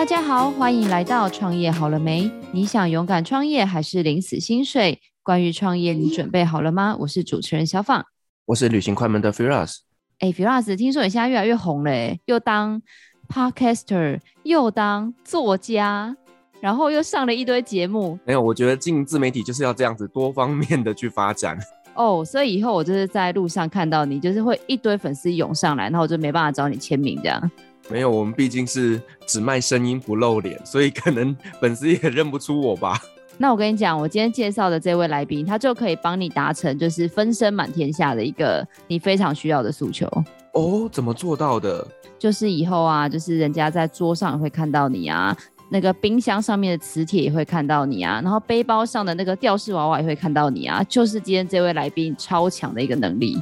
大家好，欢迎来到创业好了没？你想勇敢创业还是领死薪水？关于创业，你准备好了吗？我是主持人小放，我是旅行快门的 Firas。哎，Firas，听说你现在越来越红了，又当 Podcaster，又当作家，然后又上了一堆节目。没有，我觉得进自媒体就是要这样子多方面的去发展。哦，所以以后我就是在路上看到你，就是会一堆粉丝涌上来，然后我就没办法找你签名这样。没有，我们毕竟是只卖声音不露脸，所以可能粉丝也认不出我吧。那我跟你讲，我今天介绍的这位来宾，他就可以帮你达成就是分身满天下的一个你非常需要的诉求。哦，怎么做到的？就是以后啊，就是人家在桌上会看到你啊。那个冰箱上面的磁铁也会看到你啊，然后背包上的那个吊饰娃娃也会看到你啊，就是今天这位来宾超强的一个能力。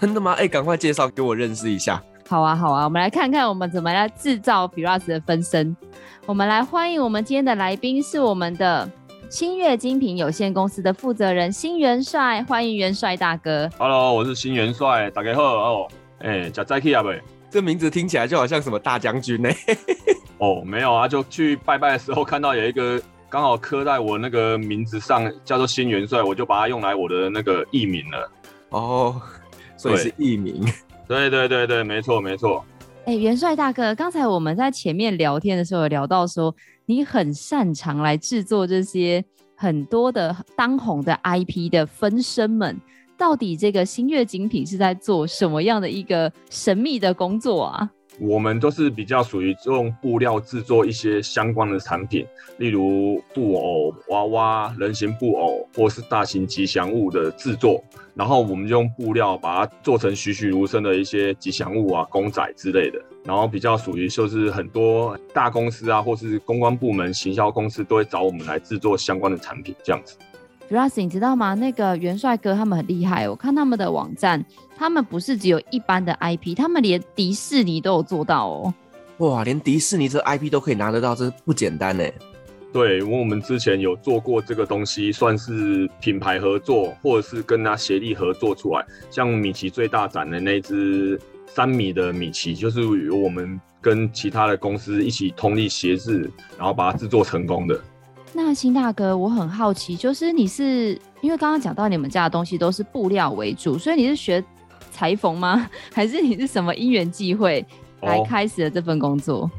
真的吗？哎、欸，赶快介绍给我认识一下。好啊，好啊，我们来看看我们怎么来制造 Firas 的分身。我们来欢迎我们今天的来宾是我们的新月精品有限公司的负责人新元帅，欢迎元帅大哥。Hello，我是新元帅，大家好哦。哎、欸，叫再去啊不？这名字听起来就好像什么大将军呢、欸？哦，没有啊，就去拜拜的时候看到有一个刚好刻在我那个名字上，叫做新元帅，我就把它用来我的那个艺名了。哦，所以是艺名。对对对对，没错没错。哎，元帅大哥，刚才我们在前面聊天的时候有聊到说，你很擅长来制作这些很多的当红的 IP 的分身们，到底这个星月精品是在做什么样的一个神秘的工作啊？我们都是比较属于用布料制作一些相关的产品，例如布偶、娃娃、人形布偶，或是大型吉祥物的制作。然后我们就用布料把它做成栩栩如生的一些吉祥物啊、公仔之类的。然后比较属于就是很多大公司啊，或是公关部门、行销公司都会找我们来制作相关的产品，这样子。Firas，你知道吗？那个元帅哥他们很厉害，我看他们的网站，他们不是只有一般的 IP，他们连迪士尼都有做到哦。哇，连迪士尼这 IP 都可以拿得到，这不简单呢。对，因为我们之前有做过这个东西，算是品牌合作，或者是跟他协力合作出来。像米奇最大展的那只三米的米奇，就是由我们跟其他的公司一起通力协力，然后把它制作成功的。那新大哥，我很好奇，就是你是因为刚刚讲到你们家的东西都是布料为主，所以你是学裁缝吗？还是你是什么因缘际会来开始了这份工作？哦，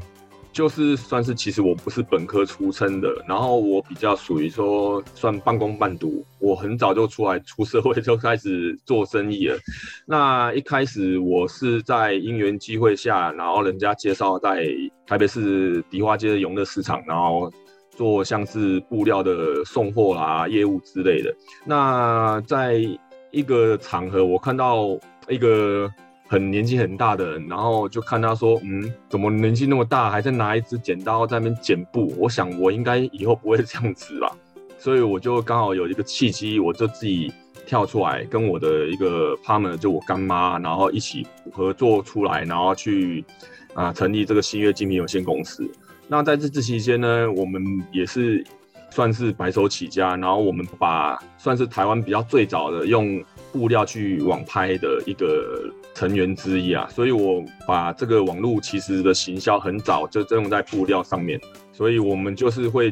就是算是，其实我不是本科出身的，然后我比较属于说算半工半读。我很早就出来出社会就开始做生意了。那一开始我是在因缘机会下，然后人家介绍在台北市迪化街的永乐市场，然后。做像是布料的送货啦、业务之类的。那在一个场合，我看到一个很年纪很大的人，然后就看他说：“嗯，怎么年纪那么大，还在拿一支剪刀在那边剪布？”我想我应该以后不会这样子吧。所以我就刚好有一个契机，我就自己跳出来，跟我的一个 partner，就我干妈，然后一起合作出来，然后去啊成立这个新月精品有限公司。那在这次期间呢，我们也是算是白手起家，然后我们把算是台湾比较最早的用布料去网拍的一个成员之一啊，所以我把这个网络其实的行销很早就用在布料上面，所以我们就是会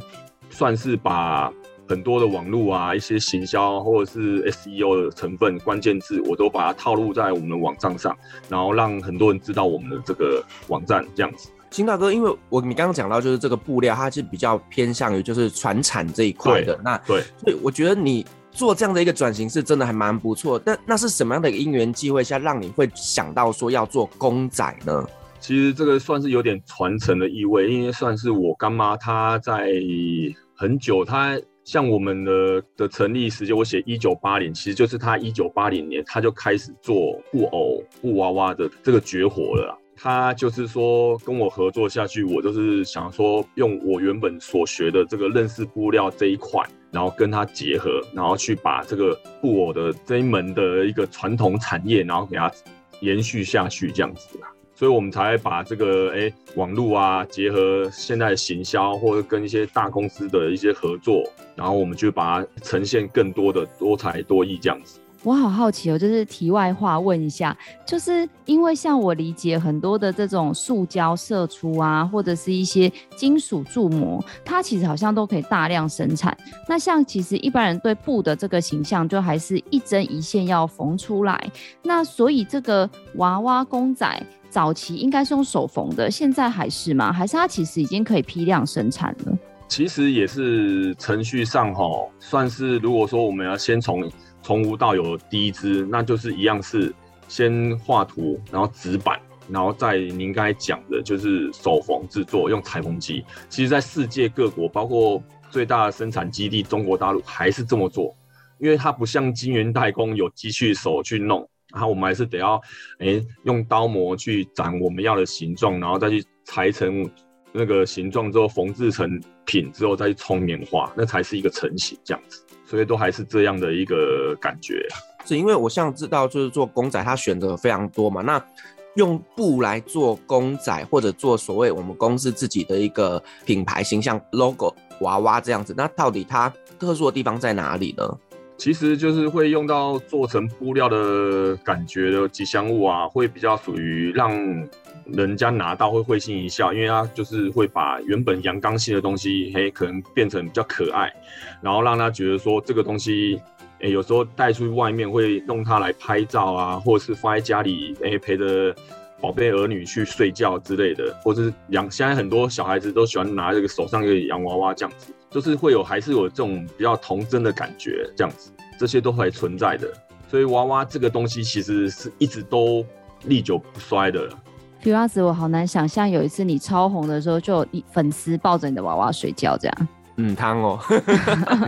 算是把很多的网络啊、一些行销或者是 SEO 的成分、关键字，我都把它套路在我们的网站上，然后让很多人知道我们的这个网站这样子。金大哥，因为我你刚刚讲到，就是这个布料，它是比较偏向于就是传产这一块的。那对，所以我觉得你做这样的一个转型是真的还蛮不错。但那是什么样的一个因缘际会下，让你会想到说要做公仔呢？其实这个算是有点传承的意味，因为算是我干妈她在很久，她像我们的的成立时间，我写一九八零，其实就是她一九八零年，她就开始做布偶、布娃娃的这个绝活了。他就是说跟我合作下去，我就是想说用我原本所学的这个认识布料这一块，然后跟它结合，然后去把这个布偶的这一门的一个传统产业，然后给它延续下去这样子啦。所以我们才把这个哎网络啊结合现在行销，或者跟一些大公司的一些合作，然后我们就把它呈现更多的多才多艺这样子。我好好奇哦，就是题外话问一下，就是因为像我理解很多的这种塑胶射出啊，或者是一些金属铸模，它其实好像都可以大量生产。那像其实一般人对布的这个形象，就还是一针一线要缝出来。那所以这个娃娃公仔早期应该是用手缝的，现在还是吗？还是它其实已经可以批量生产了？其实也是程序上哈，算是如果说我们要先从从无到有第一支，那就是一样是先画图，然后纸板，然后再您刚才讲的就是手缝制作，用裁缝机。其实，在世界各国，包括最大的生产基地中国大陆，还是这么做，因为它不像金源代工有机器手去弄，然后我们还是得要哎用刀模去斩我们要的形状，然后再去裁成。那个形状之后缝制成品之后再去冲棉花，那才是一个成型这样子，所以都还是这样的一个感觉。是因为我像知道就是做公仔，它选择非常多嘛。那用布来做公仔，或者做所谓我们公司自己的一个品牌形象 logo 娃娃这样子，那到底它特殊的地方在哪里呢？其实就是会用到做成布料的感觉的吉祥物啊，会比较属于让。人家拿到会会心一笑，因为他就是会把原本阳刚性的东西，嘿，可能变成比较可爱，然后让他觉得说这个东西，诶，有时候带出去外面会用它来拍照啊，或者是放在家里，诶，陪着宝贝儿女去睡觉之类的，或是养。现在很多小孩子都喜欢拿这个手上一个洋娃娃这样子，就是会有还是有这种比较童真的感觉这样子，这些都还存在的。所以娃娃这个东西其实是一直都历久不衰的。女娃子，我好难想象有一次你超红的时候，就有你粉丝抱着你的娃娃睡觉这样。嗯，汤哦。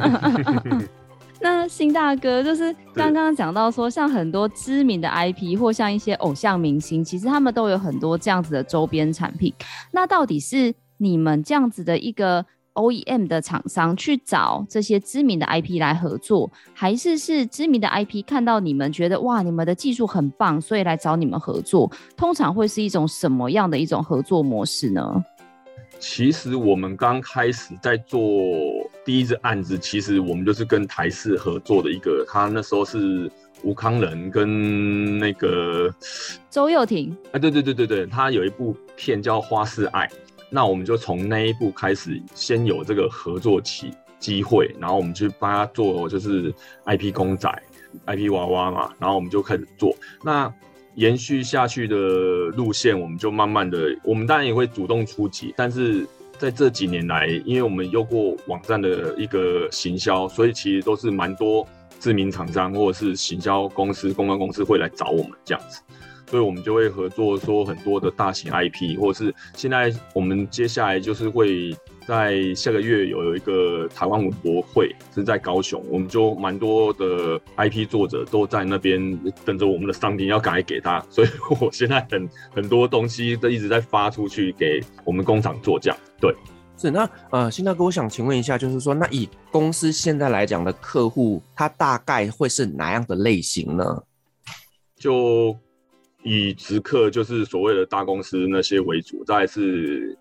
那新大哥就是刚刚讲到说，像很多知名的 IP 或像一些偶像明星，其实他们都有很多这样子的周边产品。那到底是你们这样子的一个？OEM 的厂商去找这些知名的 IP 来合作，还是是知名的 IP 看到你们觉得哇，你们的技术很棒，所以来找你们合作？通常会是一种什么样的一种合作模式呢？其实我们刚开始在做第一支案子，其实我们就是跟台视合作的一个，他那时候是吴康仁跟那个周又廷。哎，对对对对对，他有一部片叫《花式爱》。那我们就从那一步开始，先有这个合作期机会，然后我们去帮他做，就是 IP 公仔、IP 娃娃嘛，然后我们就开始做。那延续下去的路线，我们就慢慢的，我们当然也会主动出击，但是在这几年来，因为我们有过网站的一个行销，所以其实都是蛮多知名厂商或者是行销公司、公关公司会来找我们这样子。所以，我们就会合作，说很多的大型 IP，或者是现在我们接下来就是会在下个月有有一个台湾文博会是在高雄，我们就蛮多的 IP 作者都在那边等着我们的商品要赶快给他，所以我现在很很多东西都一直在发出去给我们工厂做这样。对，是那呃，新大哥，我想请问一下，就是说，那以公司现在来讲的客户，他大概会是哪样的类型呢？就以直客就是所谓的大公司那些为主，再来是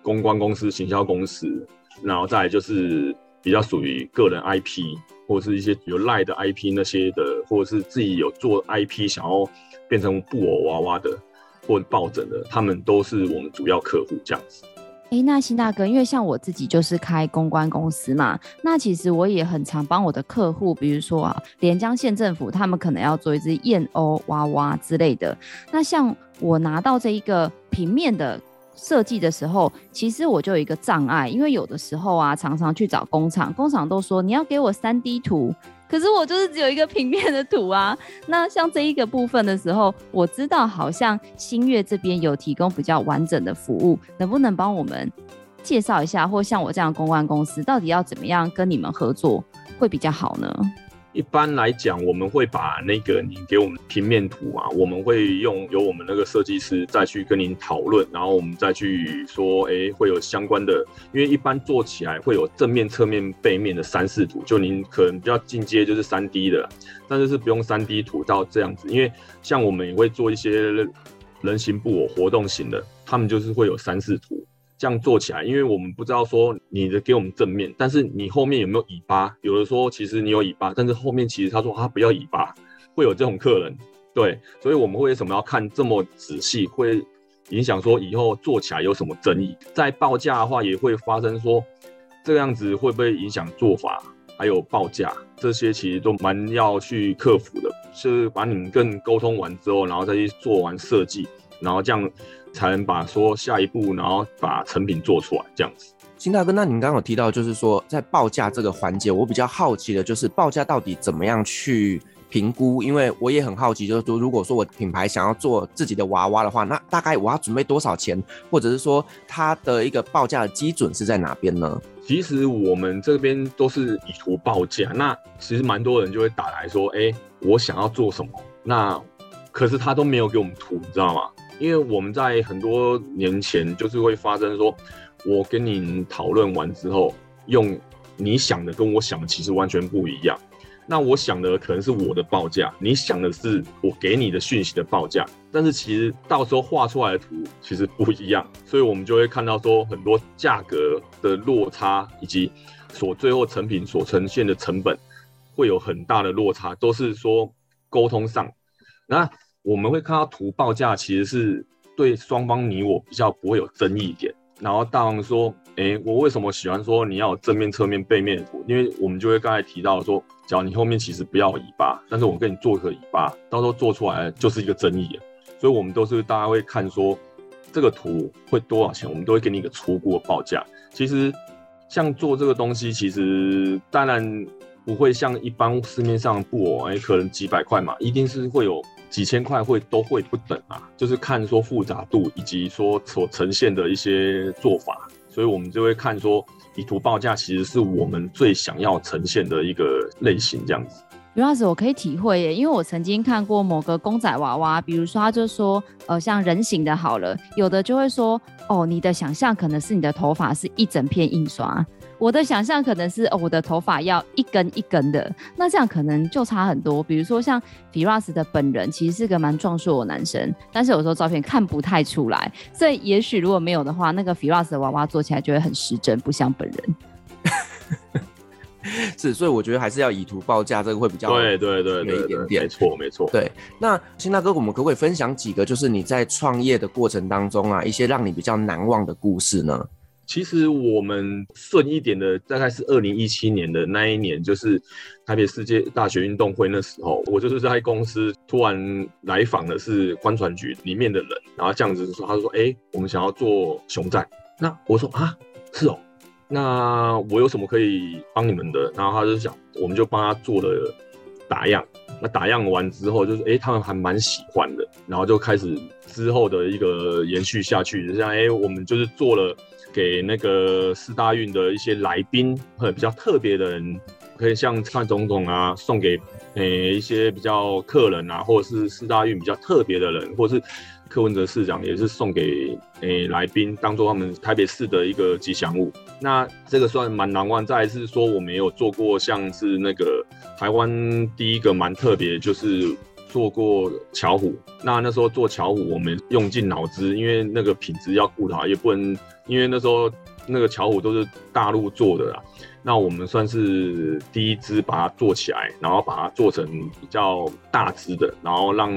公关公司、行销公司，然后再来就是比较属于个人 IP 或者是一些有赖的 IP 那些的，或者是自己有做 IP 想要变成布偶娃娃的或抱枕的，他们都是我们主要客户这样子。哎、那新大哥，因为像我自己就是开公关公司嘛，那其实我也很常帮我的客户，比如说啊，连江县政府，他们可能要做一只燕鸥娃娃之类的。那像我拿到这一个平面的设计的时候，其实我就有一个障碍，因为有的时候啊，常常去找工厂，工厂都说你要给我 3D 图。可是我就是只有一个平面的图啊。那像这一个部分的时候，我知道好像星月这边有提供比较完整的服务，能不能帮我们介绍一下？或像我这样公关公司，到底要怎么样跟你们合作会比较好呢？一般来讲，我们会把那个你给我们平面图啊，我们会用由我们那个设计师再去跟您讨论，然后我们再去说，哎、会有相关的，因为一般做起来会有正面、侧面、背面的三视图，就您可能比较进阶就是三 D 的，但是是不用三 D 图到这样子，因为像我们也会做一些人形布偶活动型的，他们就是会有三视图。这样做起来，因为我们不知道说你的给我们正面，但是你后面有没有尾巴？有的说其实你有尾巴，但是后面其实他说他不要尾巴，会有这种客人，对，所以我们为什么要看这么仔细，会影响说以后做起来有什么争议，在报价的话也会发生说这个样子会不会影响做法，还有报价这些其实都蛮要去克服的，是把你们更沟通完之后，然后再去做完设计，然后这样才能把说下一步，然后把成品做出来这样子。金大哥，那您刚刚有提到，就是说在报价这个环节，我比较好奇的就是报价到底怎么样去评估？因为我也很好奇，就是说如果说我品牌想要做自己的娃娃的话，那大概我要准备多少钱，或者是说它的一个报价的基准是在哪边呢？其实我们这边都是以图报价，那其实蛮多人就会打来说，哎，我想要做什么？那可是他都没有给我们图，你知道吗？因为我们在很多年前就是会发生说。我跟你讨论完之后，用你想的跟我想的其实完全不一样。那我想的可能是我的报价，你想的是我给你的讯息的报价，但是其实到时候画出来的图其实不一样，所以我们就会看到说很多价格的落差，以及所最后成品所呈现的成本会有很大的落差，都是说沟通上。那我们会看到图报价其实是对双方你我比较不会有争议点。然后大王说：“诶，我为什么喜欢说你要有正面、侧面、背面？因为我们就会刚才提到说，只要你后面其实不要尾巴，但是我们跟你做一个尾巴，到时候做出来就是一个争议。所以我们都是大家会看说这个图会多少钱，我们都会给你一个初步的报价。其实像做这个东西，其实当然不会像一般市面上布偶，诶，可能几百块嘛，一定是会有。”几千块会都会不等啊，就是看说复杂度以及说所呈现的一些做法，所以我们就会看说以图报价其实是我们最想要呈现的一个类型这样子。Firas，我可以体会耶，因为我曾经看过某个公仔娃娃，比如说他就说，呃，像人形的好了，有的就会说，哦，你的想象可能是你的头发是一整片印刷。我的想象可能是哦，我的头发要一根一根的，那这样可能就差很多。比如说像 Firas 的本人，其实是个蛮壮硕的男生，但是有时候照片看不太出来，所以也许如果没有的话，那个 Firas 的娃娃做起来就会很失真，不像本人。是，所以我觉得还是要以图报价，这个会比较对对对对，一点点，没错没错。对，那新大哥，我们可不可以分享几个，就是你在创业的过程当中啊，一些让你比较难忘的故事呢？其实我们顺一点的，大概是二零一七年的那一年，就是台北世界大学运动会那时候，我就是在公司突然来访的是观船局里面的人，然后这样子说，他就说：“哎，我们想要做熊仔。”那我说：“啊，是哦，那我有什么可以帮你们的？”然后他就想，我们就帮他做了打样。那打样完之后，就是哎，他们还蛮喜欢的，然后就开始之后的一个延续下去，就像哎，我们就是做了。给那个四大运的一些来宾，或者比较特别的人，可以像蔡总统啊，送给诶、一些比较客人啊，或者是四大运比较特别的人，或者是柯文哲市长也是送给诶、来宾，当做他们台北市的一个吉祥物。那这个算蛮难忘。再是说，我们有做过像是那个台湾第一个蛮特别，就是。做过巧虎，那那时候做巧虎，我们用尽脑汁，因为那个品质要顾好，也不能，因为那时候那个巧虎都是大陆做的啦，那我们算是第一支把它做起来，然后把它做成比较大支的，然后让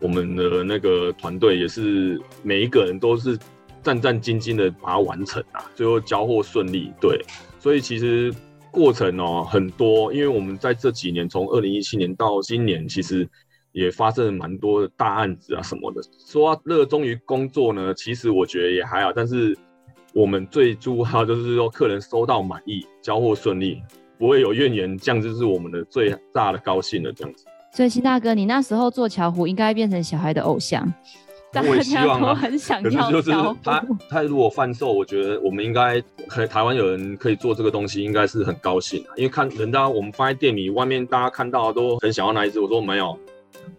我们的那个团队也是每一个人都是战战兢兢的把它完成啊，最后交货顺利，对，所以其实过程哦很多，因为我们在这几年从二零一七年到今年，其实。也发生了蛮多的大案子啊什么的。说热衷于工作呢，其实我觉得也还好。但是我们最主要就是说，客人收到满意，交货顺利，不会有怨言，这样就是我们的最大的高兴了。这样子。所以，新大哥，你那时候做巧虎，应该变成小孩的偶像，大家都很想要巧虎。可是就是他，他如果贩售，我觉得我们应该可，台湾有人可以做这个东西，应该是很高兴。因为看人家我们放在店里，外面大家看到都很想要那一只，我说没有。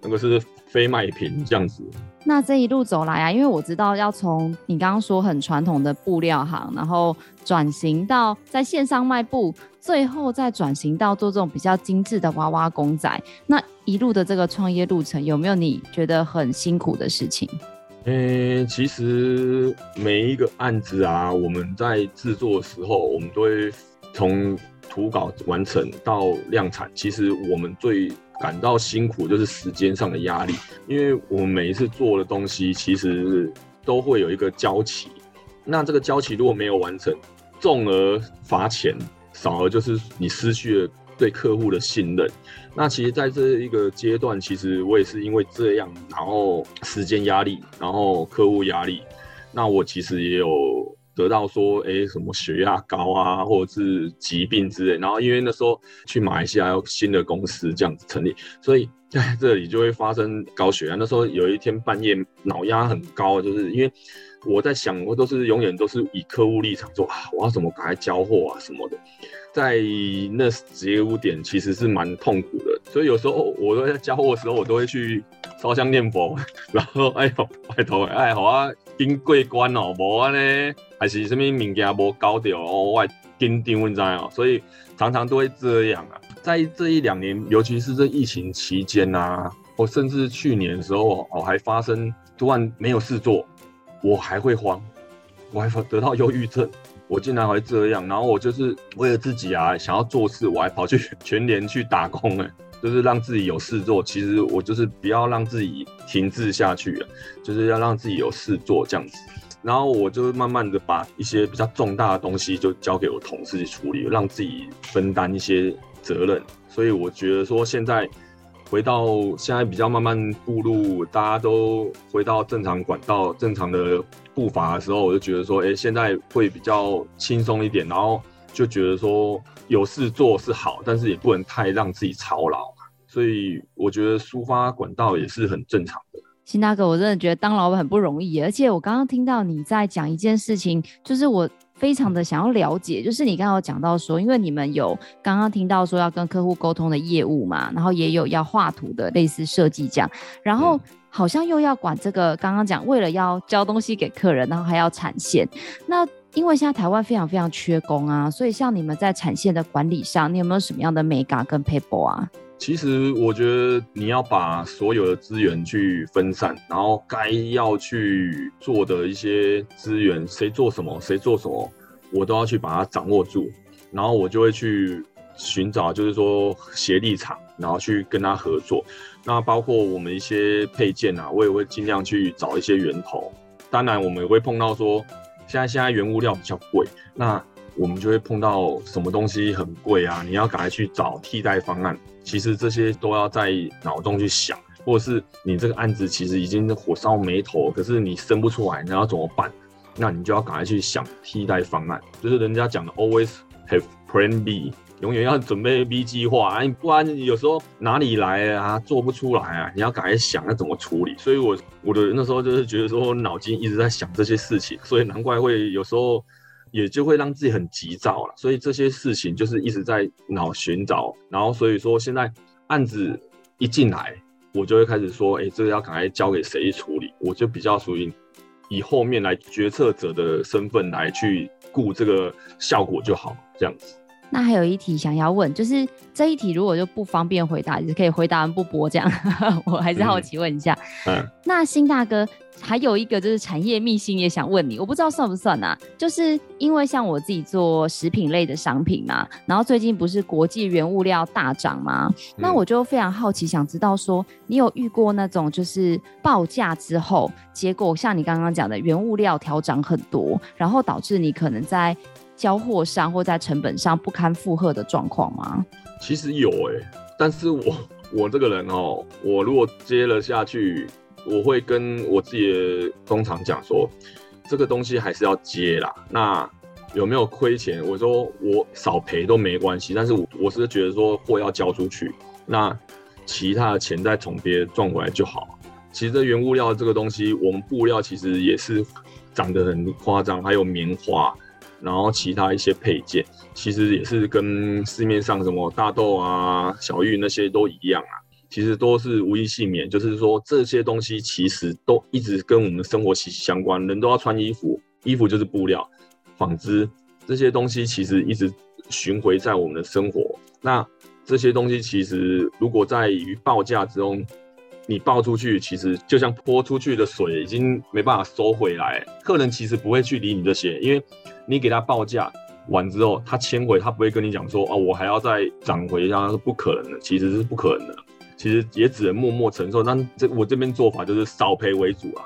那个是非卖品这样子。那这一路走来啊，因为我知道要从你刚刚说很传统的布料行，然后转型到在线上卖布，最后再转型到做这种比较精致的娃娃公仔。那一路的这个创业路程，有没有你觉得很辛苦的事情？嗯、欸，其实每一个案子啊，我们在制作的时候，我们都会从图稿完成到量产，其实我们最感到辛苦，就是时间上的压力，因为我们每一次做的东西其实都会有一个交期，那这个交期如果没有完成，重而罚钱，少而就是你失去了对客户的信任。那其实在这一个阶段，其实我也是因为这样，然后时间压力，然后客户压力，那我其实也有。得到说，哎，什么血压高啊，或者是疾病之类。然后因为那时候去马来西亚要新的公司这样子成立，所以在这里就会发生高血压。那时候有一天半夜脑压很高，就是因为我在想，我都是永远都是以客户立场说啊，我要怎么赶快交货啊什么的。在那节骨点其实是蛮痛苦的，所以有时候我都在交货的时候，我都会去烧香念佛，然后哎呦拜托哎好啊，经过关哦，无安呢。还是什么物件无搞掉哦，我紧张你知哦，所以常常都会这样啊。在这一两年，尤其是这疫情期间啊，或甚至去年的时候，哦，还发生突然没有事做，我还会慌，我还得到忧郁症，我竟然会这样。然后我就是为了自己啊，想要做事，我还跑去全联去打工哎，就是让自己有事做。其实我就是不要让自己停滞下去，就是要让自己有事做这样子。然后我就慢慢的把一些比较重大的东西就交给我同事去处理，让自己分担一些责任。所以我觉得说，现在回到现在比较慢慢步入，大家都回到正常管道、正常的步伐的时候，我就觉得说，哎，现在会比较轻松一点。然后就觉得说，有事做是好，但是也不能太让自己操劳。所以我觉得抒发管道也是很正常的。新大哥，我真的觉得当老板很不容易，而且我刚刚听到你在讲一件事情，就是我非常的想要了解，就是你刚刚有讲到说，因为你们有刚刚听到说要跟客户沟通的业务嘛，然后也有要画图的类似设计这样，然后好像又要管这个刚刚讲为了要交东西给客人，然后还要产线，那因为现在台湾非常非常缺工啊，所以像你们在产线的管理上，你有没有什么样的美感跟 paper 啊？其实我觉得你要把所有的资源去分散，然后该要去做的一些资源，谁做什么，谁做什么，我都要去把它掌握住。然后我就会去寻找，就是说协力厂，然后去跟他合作。那包括我们一些配件啊，我也会尽量去找一些源头。当然，我们也会碰到说，现在现在原物料比较贵，那我们就会碰到什么东西很贵啊，你要赶快去找替代方案。其实这些都要在脑中去想，或者是你这个案子其实已经火烧眉头，可是你生不出来，你要怎么办？那你就要赶快去想替代方案，就是人家讲的 always have plan B，永远要准备 B 计划啊，不然有时候哪里来啊，做不出来啊，你要赶快想要怎么处理。所以我我的那时候就是觉得说脑筋一直在想这些事情，所以难怪会有时候。也就会让自己很急躁了，所以这些事情就是一直在脑寻找，然后所以说现在案子一进来，我就会开始说，哎，这个要赶快交给谁处理，我就比较属于以后面来决策者的身份来去顾这个效果就好，这样子。那还有一题想要问，就是这一题如果就不方便回答，也可以回答完不播这样。我还是好奇问一下，嗯，嗯，那新大哥还有一个就是产业秘辛也想问你，我不知道算不算啊？就是因为像我自己做食品类的商品嘛，然后最近不是国际原物料大涨吗？那我就非常好奇，想知道说你有遇过那种就是报价之后，结果像你刚刚讲的原物料调涨很多，然后导致你可能在交货上或在成本上不堪负荷的状况吗？其实有诶、欸，但是我我这个人哦，我如果接了下去，我会跟我自己的工厂讲说，这个东西还是要接啦。那有没有亏钱？我说我少赔都没关系，但是我我是觉得说货要交出去，那其他的钱再从别赚回来就好。其实这原物料这个东西，我们布料其实也是涨得很夸张，还有棉花。然后其他一些配件，其实也是跟市面上什么大豆啊、小玉那些都一样啊，其实都是无一幸免。就是说这些东西其实都一直跟我们的生活息息相关，人都要穿衣服，衣服就是布料、纺织这些东西，其实一直巡回在我们的生活。那这些东西其实如果在于报价之中，你报出去，其实就像泼出去的水，已经没办法收回来。客人其实不会去理你这些，因为你给他报价完之后，他签回，他不会跟你讲说，哦，我还要再涨回，那是不可能的，其实是不可能的。其实也只能默默承受。但这我这边做法就是少赔为主啊。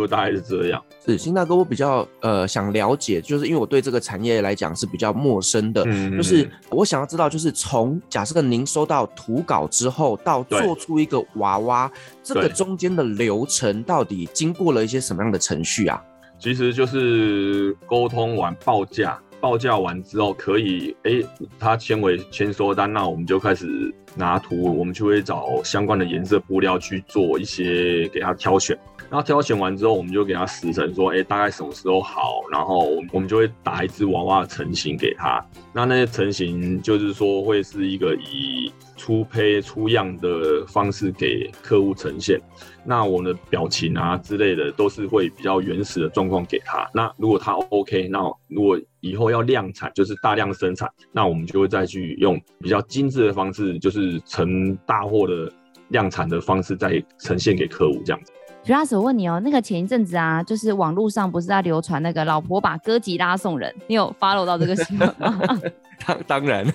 就大概是这样。是新大哥，我比较呃想了解，就是因为我对这个产业来讲是比较陌生的，嗯、就是我想要知道，就是从假设您收到图稿之后到做出一个娃娃，这个中间的流程到底经过了一些什么样的程序啊？其实就是沟通完报价，报价完之后可以，哎、欸，他签为签收单，那我们就开始拿图，我们就会找相关的颜色布料去做一些给他挑选。那挑选完之后，我们就给他时程，说，哎，大概什么时候好？然后我们就会打一只娃娃的成型给他。那那些成型就是说，会是一个以出胚出样的方式给客户呈现。那我们的表情啊之类的，都是会比较原始的状况给他。那如果他 OK，那如果以后要量产，就是大量生产，那我们就会再去用比较精致的方式，就是成大货的量产的方式，再呈现给客户这样子。徐老师，我问你哦，那个前一阵子啊，就是网络上不是在流传那个老婆把哥吉拉送人，你有 follow 到这个新闻吗？当当然，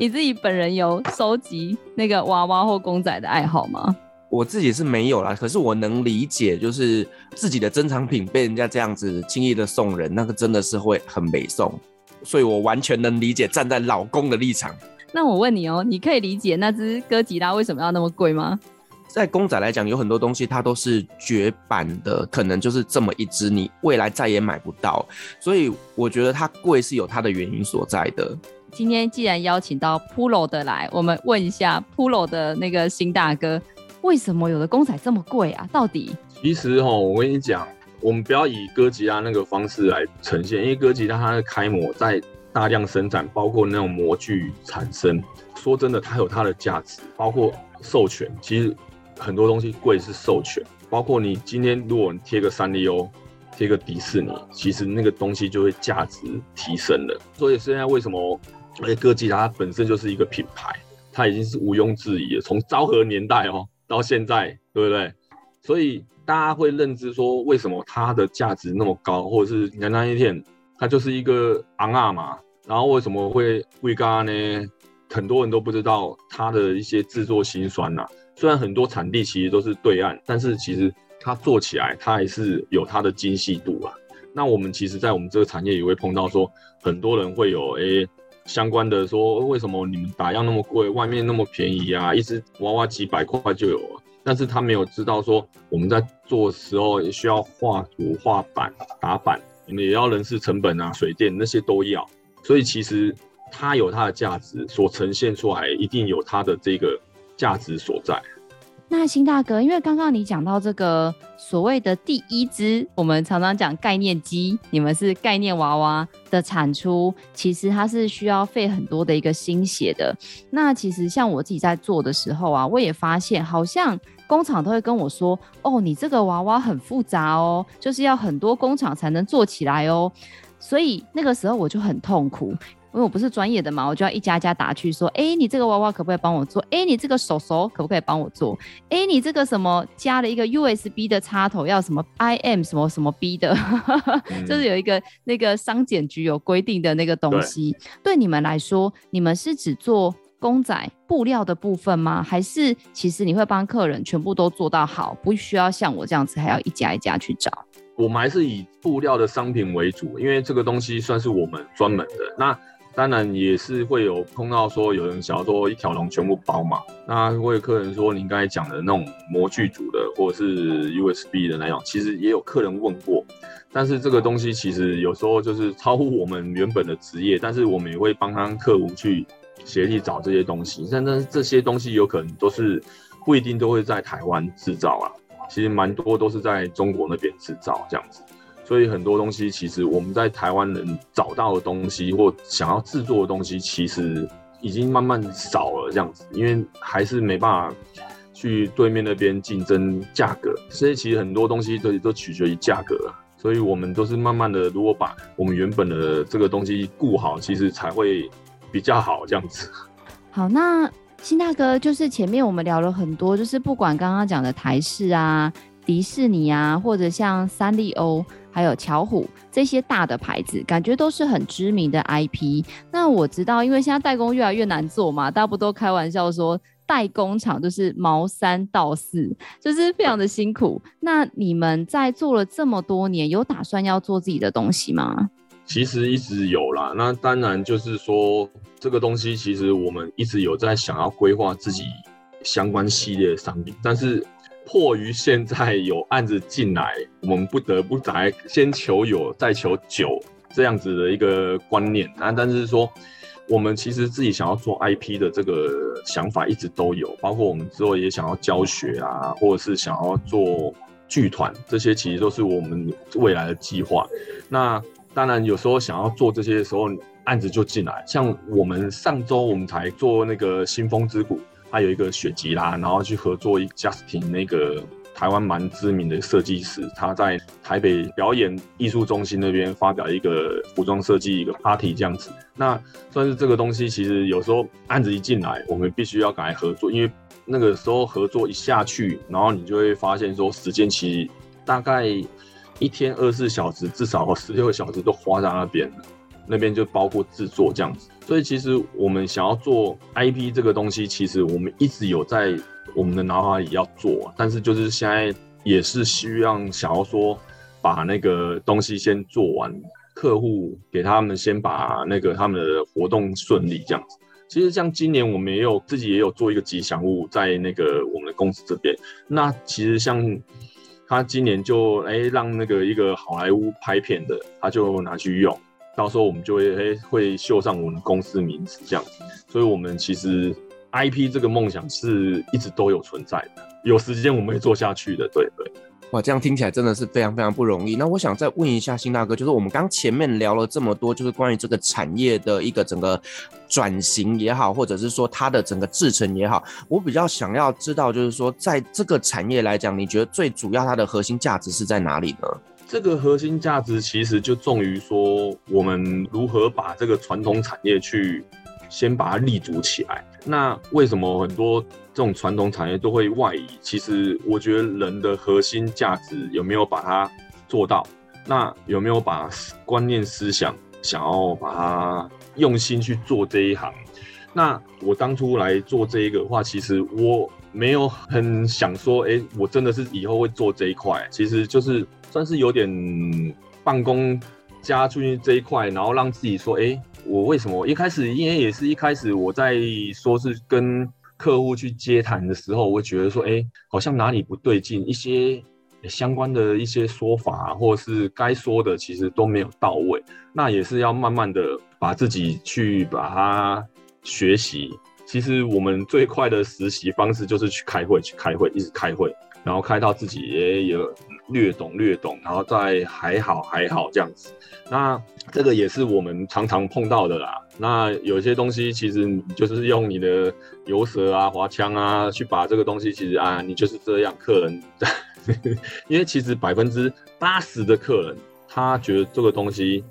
你自己本人有收集那个娃娃或公仔的爱好吗？我自己是没有啦，可是我能理解，就是自己的珍藏品被人家这样子轻易的送人，那个真的是会很美送，所以我完全能理解站在老公的立场。那我问你哦，你可以理解那只哥吉拉为什么要那么贵吗？在公仔来讲，有很多东西它都是绝版的，可能就是这么一只，你未来再也买不到。所以我觉得它贵是有它的原因所在的。今天既然邀请到 PULO 的来，我们问一下 PULO 的那个新大哥，为什么有的公仔这么贵啊？到底？其实哈，我跟你讲，我们不要以哥吉拉那个方式来呈现，因为哥吉拉它的开模在大量生产，包括那种模具产生，说真的，它有它的价值，包括授权，其实。很多东西贵是授权，包括你今天如果你贴个三丽鸥，贴个迪士尼，其实那个东西就会价值提升了。所以现在为什么而且哥吉拉它本身就是一个品牌，它已经是毋庸置疑的，从昭和年代哦到现在，对不对？所以大家会认知说，为什么它的价值那么高，或者是简单一点，它就是一个昂啊嘛。然后为什么会贵嘎呢？很多人都不知道它的一些制作辛酸呐、啊。虽然很多产地其实都是对岸，但是其实它做起来它还是有它的精细度啊。那我们其实，在我们这个产业也会碰到说，很多人会有诶、相关的说，为什么你们打样那么贵，外面那么便宜啊？一只娃娃几百块就有了，但是他没有知道说，我们在做时候也需要画图、画板、打板，你们也要人事成本啊、水电那些都要，所以其实它有它的价值，所呈现出来一定有它的这个。价值所在。那新大哥，因为刚刚你讲到这个所谓的第一只，我们常常讲概念机，你们是概念娃娃的产出，其实它是需要费很多的一个心血的。那其实像我自己在做的时候啊，我也发现好像工厂都会跟我说：“哦，你这个娃娃很复杂哦，就是要很多工厂才能做起来哦。”所以那个时候我就很痛苦。因为我不是专业的嘛，我就要一家家打去说，哎、欸，你这个娃娃可不可以帮我做？哎、欸，你这个手手可不可以帮我做？哎、欸，你这个什么加了一个 USB 的插头，要什么 IM 什么什么 B 的，嗯、就是有一个那个商检局有规定的那个东西。对，对你们来说，你们是只做公仔布料的部分吗？还是其实你会帮客人全部都做到好，不需要像我这样子还要一家一家去找？我们还是以布料的商品为主，因为这个东西算是我们专门的。那当然也是会有碰到说有人想要说一条龙全部包嘛，那会有客人说您刚才讲的那种模具组的或者是 USB 的那种，其实也有客人问过，但是这个东西其实有时候就是超乎我们原本的职业，但是我们也会帮他客户去协力找这些东西，但是这些东西有可能都是不一定都会在台湾制造啊，其实蛮多都是在中国那边制造这样子。所以很多东西，其实我们在台湾能找到的东西，或想要制作的东西，其实已经慢慢少了这样子，因为还是没办法去对面那边竞争价格。所以其实很多东西都都取决于价格，所以我们都是慢慢的，如果把我们原本的这个东西顾好，其实才会比较好这样子。好，那新大哥，就是前面我们聊了很多，就是不管刚刚讲的台式啊、迪士尼啊，或者像三丽鸥。还有巧虎这些大的牌子，感觉都是很知名的 IP。那我知道，因为现在代工越来越难做嘛，大家不都开玩笑说，代工厂，就是毛三到四，就是非常的辛苦。那你们在做了这么多年，有打算要做自己的东西吗？其实一直有啦。那当然就是说，这个东西其实我们一直有在想要规划自己相关系列的商品，但是迫于现在有案子进来，我们不得不来先求有，再求久这样子的一个观念啊。但是说。我们其实自己想要做 IP 的这个想法一直都有，包括我们之后也想要教学啊，或者是想要做剧团，这些其实都是我们未来的计划。那当然有时候想要做这些的时候，案子就进来。像我们上周我们才做那个新风之谷，他有一个雪吉拉，然后去合作一 Justin 那个。台湾蛮知名的设计师，他在台北表演艺术中心那边发表一个服装设计一个 party 这样子。那算是这个东西，其实有时候案子一进来，我们必须要赶来合作，因为那个时候合作一下去，然后你就会发现说，时间其实大概一天二十四小时，至少十六个小时都花在那边了。那边就包括制作这样子。所以其实我们想要做 IP 这个东西，其实我们一直有在。我们的脑海里要做，但是就是现在也是希望想要说，把那个东西先做完，客户给他们先把那个他们的活动顺利这样子。其实像今年我们也有自己也有做一个吉祥物在那个我们的公司这边。那其实像他今年就哎让那个一个好莱坞拍片的，他就拿去用，到时候我们就会诶会绣上我们公司名字这样子。所以我们其实。IP 这个梦想是一直都有存在的，有时间我们会做下去的。对对，哇，这样听起来真的是非常非常不容易。那我想再问一下新大哥，就是我们刚前面聊了这么多，就是关于这个产业的一个整个转型也好，或者是说它的整个制程也好，我比较想要知道，就是说在这个产业来讲，你觉得最主要它的核心价值是在哪里呢？这个核心价值其实就重于说，我们如何把这个传统产业去。先把它立足起来。那为什么很多这种传统产业都会外移？其实我觉得人的核心价值有没有把它做到？那有没有把观念思想想要把它用心去做这一行？那我当初来做这一个的话，其实我没有很想说，哎，我真的是以后会做这一块。其实就是算是有点办公加出去这一块，然后让自己说，哎。我为什么一开始，因为也是一开始我在说是跟客户去接谈的时候，我会觉得说，哎，好像哪里不对劲，一些相关的一些说法，或者是该说的，其实都没有到位。那也是要慢慢的把自己去把它学习。其实我们最快的实习方式就是去开会，去开会，一直开会，然后开到自己也有略懂略懂，然后再还好还好这样子。那这个也是我们常常碰到的啦。那有些东西其实你就是用你的油舌啊、滑枪啊，去把这个东西，其实啊，你就是这样。客人，因为其实百分之八十的客人，他觉得这个东西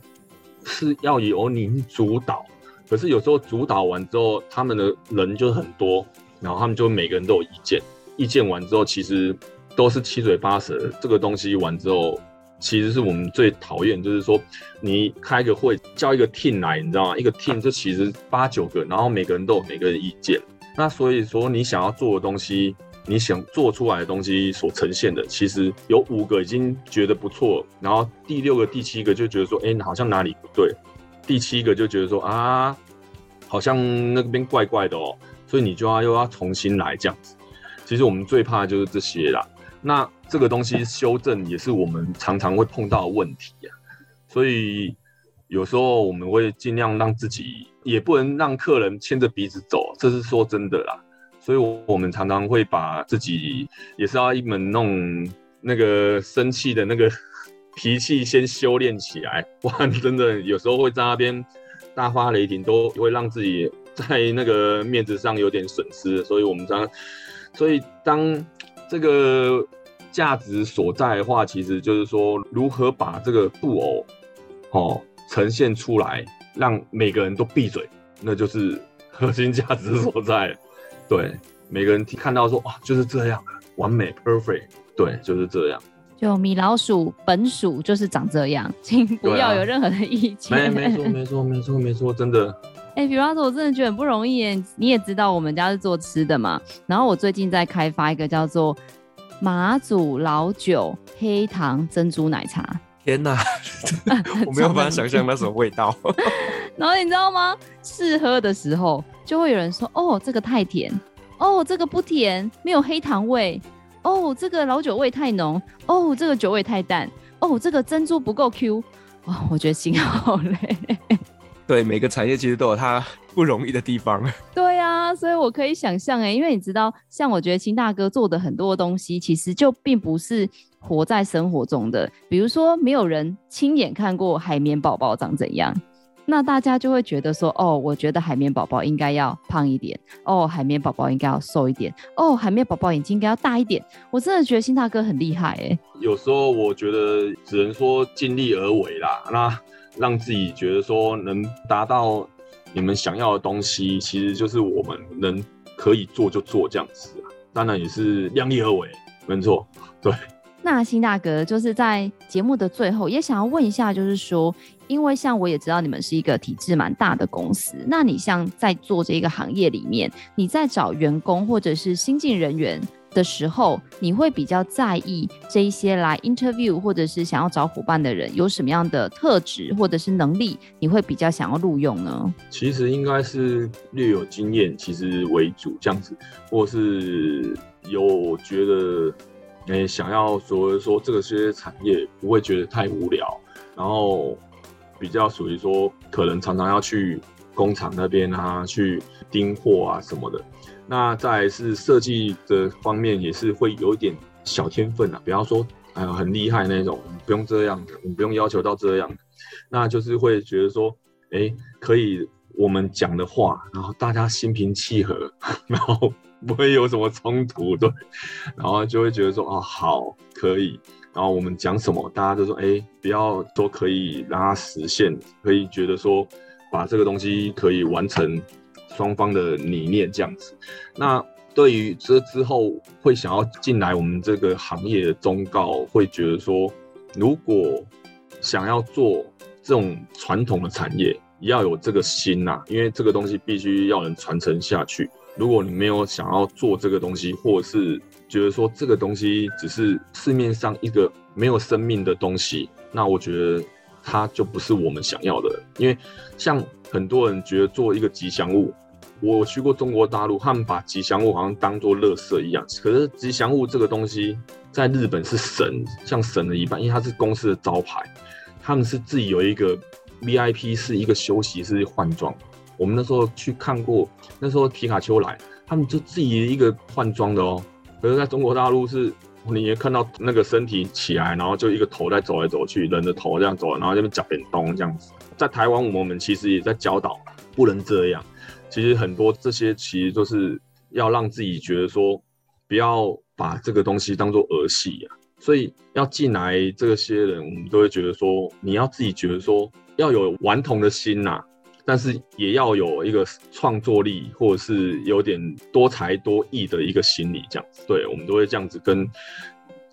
是要由您主导。可是有时候主导完之后，他们的人就很多，然后他们就每个人都有意见。意见完之后，其实都是七嘴八舌。这个东西完之后。其实是我们最讨厌，就是说你开个会叫一个 team 来，你知道吗？一个 team 就其实八九个，然后每个人都有每个人意见。那所以说你想要做的东西，你想做出来的东西所呈现的，其实有五个已经觉得不错，然后第六个、第七个就觉得说，哎，好像哪里不对。第七个就觉得说啊，好像那边怪怪的哦，所以你就要又要重新来这样子。其实我们最怕的就是这些啦。那这个东西修正也是我们常常会碰到的问题呀，所以有时候我们会尽量让自己，也不能让客人牵着鼻子走，这是说真的啦。所以，我我们常常会把自己也是要一门弄那个生气的那个 脾气先修炼起来，不然真的有时候会在那边大发雷霆，都会让自己在那个面子上有点损失。所以我们常，所以当。这个价值所在的话，其实就是说，如何把这个布偶，哦，呈现出来，让每个人都闭嘴，那就是核心价值所在。对，每个人看到说，哇，就是这样，完美，perfect，对，就是这样。就米老鼠本鼠就是长这样，请不要有任何的意见。没，没错，没错，没错，没错，真的。哎、欸，比方说，我真的觉得很不容易耶。你也知道，我们家是做吃的嘛。然后我最近在开发一个叫做马祖老酒黑糖珍珠奶茶。天哪 我没有办法想象那什么味道。然后你知道吗？试喝的时候，就会有人说：“哦，这个太甜。”哦，这个不甜，没有黑糖味。哦，这个老酒味太浓。哦，这个酒味太淡。哦，这个珍珠不够 Q。哦，我觉得心好累。对，每个产业其实都有它 不容易的地方。对呀、啊，所以我可以想象哎，因为你知道，像我觉得清大哥做的很多东西，其实就并不是活在生活中的。比如说，没有人亲眼看过海绵宝宝长怎样。那大家就会觉得说，哦，我觉得海绵宝宝应该要胖一点，哦，海绵宝宝应该要瘦一点，哦，海绵宝宝眼睛应该要大一点。我真的觉得新大哥很厉害哎。有时候我觉得只能说尽力而为啦，那让自己觉得说能达到你们想要的东西，其实就是我们能可以做就做这样子啊。当然也是量力而为，没错，对。那新大哥就是在节目的最后，也想要问一下，就是说，因为像我也知道你们是一个体制蛮大的公司，那你像在做这个行业里面，你在找员工或者是新进人员的时候，你会比较在意这一些来 interview 或者是想要找伙伴的人有什么样的特质或者是能力，你会比较想要录用呢？其实应该是略有经验，其实为主这样子，或是有觉得。诶，想要所谓说这个些产业不会觉得太无聊，然后比较属于说可能常常要去工厂那边啊，去订货啊什么的。那再是设计的方面也是会有一点小天分啊，比方说哎呀很厉害那种，不用这样的，我们不用要求到这样，那就是会觉得说，诶，可以我们讲的话，然后大家心平气和，然后。不会有什么冲突，对，然后就会觉得说啊，好，可以，然后我们讲什么，大家都说，哎，不要说可以让它实现，可以觉得说把这个东西可以完成双方的理念这样子。那对于这之后会想要进来我们这个行业的忠告，会觉得说，如果想要做这种传统的产业，要有这个心呐、因为这个东西必须要能传承下去。如果你没有想要做这个东西，或者是觉得说这个东西只是市面上一个没有生命的东西，那我觉得它就不是我们想要的。因为像很多人觉得做一个吉祥物，我去过中国大陆，他们把吉祥物好像当做垃圾一样。可是吉祥物这个东西在日本是神，像神的一般，因为它是公司的招牌，他们是自己有一个 VIP，是一个休息室换装。我们那时候去看过，那时候皮卡丘来，他们就自己一个换装的哦。可是在中国大陆是，你也看到那个身体起来，然后就一个头在走来走去，人的头这样走，然后这边脚边动这样子。在台湾，我们其实也在教导，不能这样。其实很多这些其实都是要让自己觉得说，不要把这个东西当做儿戏呀。所以要进来这些人，我们都会觉得说，你要自己觉得说，要有顽童的心呐。但是也要有一个创作力，或者是有点多才多艺的一个心理，这样子。对，我们都会这样子跟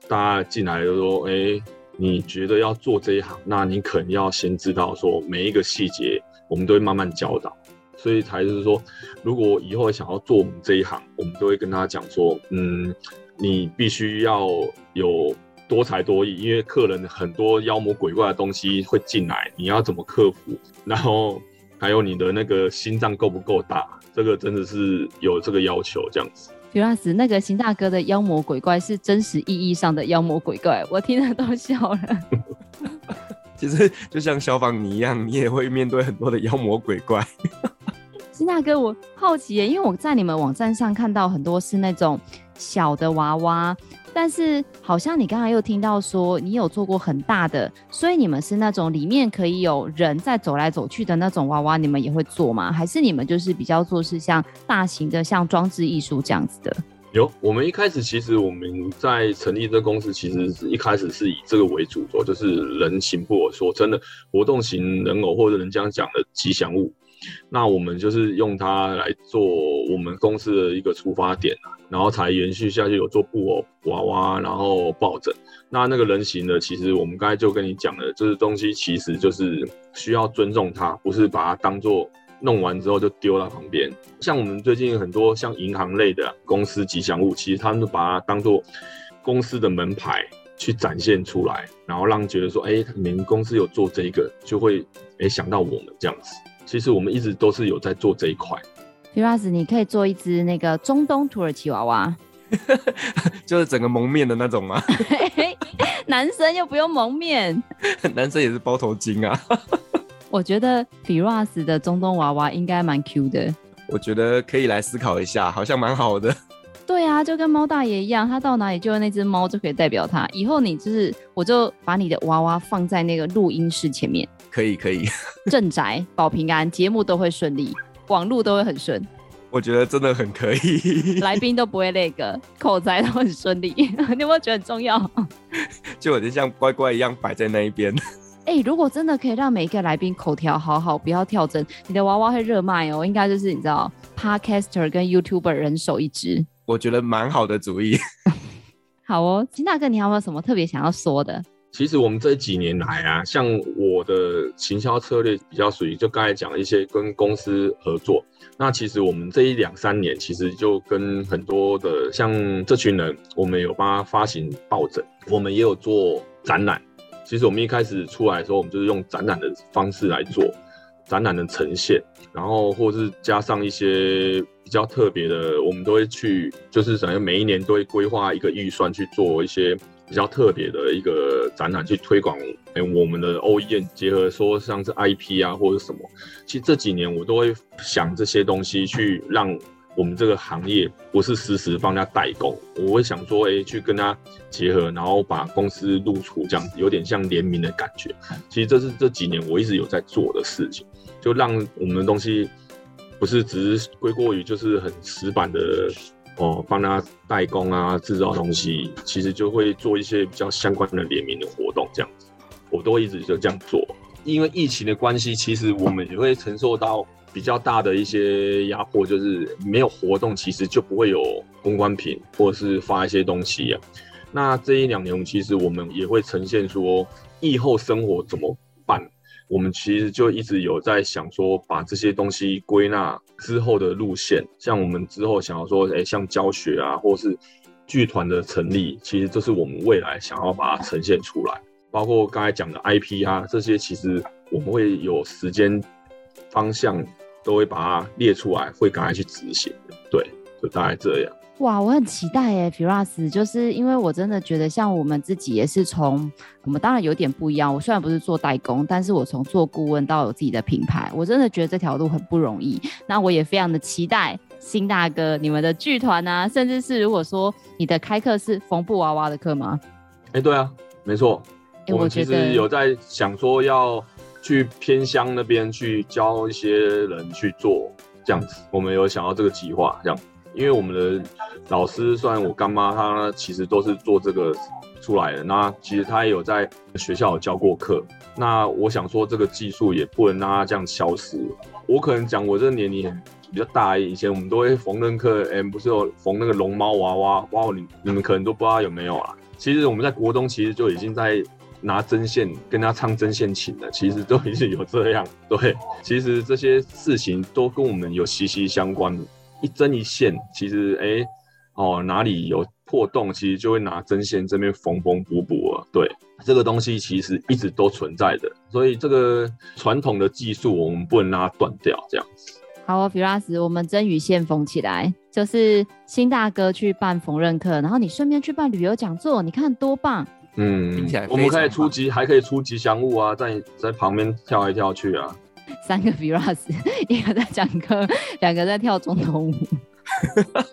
大家进来就说：“哎，你觉得要做这一行，那你可能要先知道说每一个细节，我们都会慢慢教导。所以才是说，如果以后想要做我们这一行，我们都会跟他讲说：嗯，你必须要有多才多艺，因为客人很多妖魔鬼怪的东西会进来，你要怎么克服？然后。还有你的那个心脏够不够大？这个真的是有这个要求，这样子。那个邢大哥的妖魔鬼怪是真实意义上的妖魔鬼怪，我听了都笑了。其实就像消防你一样，你也会面对很多的妖魔鬼怪。金大哥，我好奇耶，因为我在你们网站上看到很多是那种小的娃娃。但是好像你刚才又听到说你有做过很大的，所以你们是那种里面可以有人在走来走去的那种娃娃，你们也会做吗？还是你们就是比较做是像大型的像装置艺术这样子的？有，我们一开始其实我们在成立这公司，其实是一开始是以这个为主轴，就是人形或者说真的活动型人偶或者人家讲的吉祥物。那我们就是用它来做我们公司的一个出发点，然后才延续下去有做布偶娃娃，然后抱枕。那那个人形的，其实我们刚才就跟你讲了，这、就是东西其实就是需要尊重它，不是把它当做弄完之后就丢到旁边。像我们最近很多像银行类的公司吉祥物，其实他们都把它当做公司的门牌去展现出来，然后让觉得说，哎、你们公司有做这个，就会哎、想到我们这样子。其实我们一直都是有在做这一块。Firas，你可以做一只那个中东土耳其娃娃，就是整个蒙面的那种吗？男生又不用蒙面，男生也是包头巾啊。我觉得 Firas 的中东娃娃应该蛮 Q 的。我觉得可以来思考一下，好像蛮好的。对啊，就跟猫大爷一样，他到哪里就用那只猫就可以代表他。以后你就是，我就把你的娃娃放在那个录音室前面。可以可以。镇宅保平安，节目都会顺利，网路都会很顺。我觉得真的很可以，来宾都不会那个，口才都很顺利。你有没有觉得很重要？就有点像乖乖一样摆在那一边。哎、欸，如果真的可以让每一个来宾口条好好，不要跳针，你的娃娃会热卖哦。应该就是你知道，Podcaster 跟 YouTuber 人手一只，我觉得蛮好的主意。好哦，金大哥，你还有没有什么特别想要说的？其实我们这几年来啊，像我的行销策略比较属于就刚才讲了一些跟公司合作。那其实我们这一两三年，其实就跟很多的像这群人，我们有帮他发行抱枕，我们也有做展览。其实我们一开始出来的时候，我们就是用展览的方式来做展览的呈现，然后或是加上一些比较特别的，我们都会去，就是等于每一年都会规划一个预算去做一些比较特别的一个展览，去推广哎我们的 OEM，结合说像是 IP 啊或者什么。其实这几年我都会想这些东西去让。我们这个行业不是实时帮他代工，我会想说，哎，去跟他结合，然后把公司露出这样子，有点像联名的感觉。其实这是这几年我一直有在做的事情，就让我们的东西不是只是归过于就是很死板的哦，帮他代工啊，制造东西，其实就会做一些比较相关的联名的活动这样子，我都一直就这样做。因为疫情的关系，其实我们也会承受到。比较大的一些压迫，就是没有活动，其实就不会有公关品或者是发一些东西啊。那这一两年，其实我们也会呈现说，疫后生活怎么办？我们其实就一直有在想说，把这些东西归纳之后的路线，像我们之后想要说，哎，像教学啊，或是剧团的成立，其实这是我们未来想要把它呈现出来。包括刚才讲的 IP 啊，这些其实我们会有时间方向。都会把它列出来，会赶快去执行。对，就大概这样。哇，我很期待耶，Firas，就是因为我真的觉得，像我们自己也是从我们当然有点不一样。我虽然不是做代工，但是我从做顾问到有自己的品牌，我真的觉得这条路很不容易。那我也非常的期待新大哥你们的剧团啊，甚至是如果说你的开课是缝布娃娃的课吗？哎、欸，对啊，没错。我们其实有在想说要。去偏乡那边去教一些人去做这样子，我们有想到这个计划，这样，因为我们的老师，虽然我干妈她其实都是做这个出来的，那其实她也有在学校有教过课，那我想说这个技术也不能让它这样消失。我可能讲我这个年龄比较大，以前我们都会缝纫课，哎、欸，不是有缝那个龙猫娃娃，哇，你你们可能都不知道有没有啊？其实我们在国中其实就已经在。拿针线跟他唱针线琴了，其实都已经有这样。对，其实这些事情都跟我们有息息相关。一针一线，其实哎、欸，哦，哪里有破洞，其实就会拿针线这边缝缝补补啊。对，这个东西其实一直都存在的，所以这个传统的技术我们不能让它断掉。这样子。好哦，Firas，我们针与线缝起来，就是新大哥去办缝纫课，然后你顺便去办旅游讲座，你看多棒！嗯，我们可以出吉，还可以出吉祥物啊，在在旁边跳来跳去啊。三个 Viras，一个在讲课，两个在跳总统舞，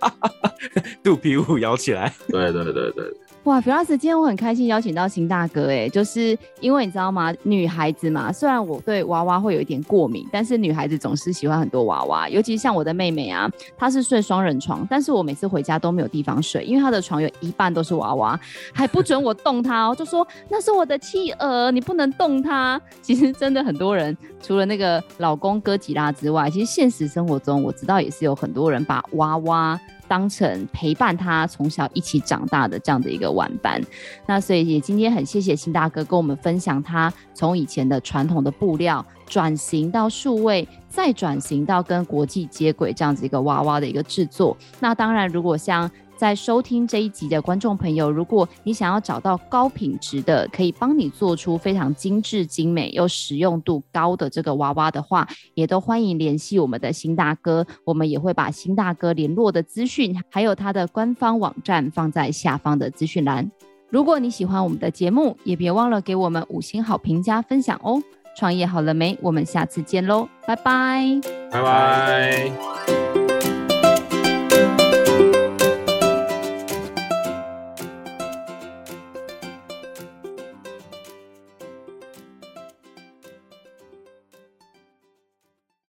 肚皮舞摇起来。对对对对。哇，Firas，今天我很开心邀请到秦大哥，哎，就是因为你知道吗？女孩子嘛，虽然我对娃娃会有一点过敏，但是女孩子总是喜欢很多娃娃，尤其像我的妹妹啊，她是睡双人床，但是我每次回家都没有地方睡，因为她的床有一半都是娃娃，还不准我动她哦，就说那是我的企鹅，你不能动它。其实真的很多人，除了那个老公哥吉拉之外，其实现实生活中我知道也是有很多人把娃娃。当成陪伴他从小一起长大的这样的一个玩伴。那所以也今天很谢谢秦大哥跟我们分享他从以前的传统的布料转型到数位，再转型到跟国际接轨这样子一个娃娃的一个制作。那当然，如果像在收听这一集的观众朋友，如果你想要找到高品质的，可以帮你做出非常精致、精美又实用度高的这个娃娃的话，也都欢迎联系我们的新大哥。我们也会把新大哥联络的资讯，还有他的官方网站放在下方的资讯栏。如果你喜欢我们的节目，也别忘了给我们五星好评加分享哦。创业好了没？我们下次见喽，拜拜，拜拜。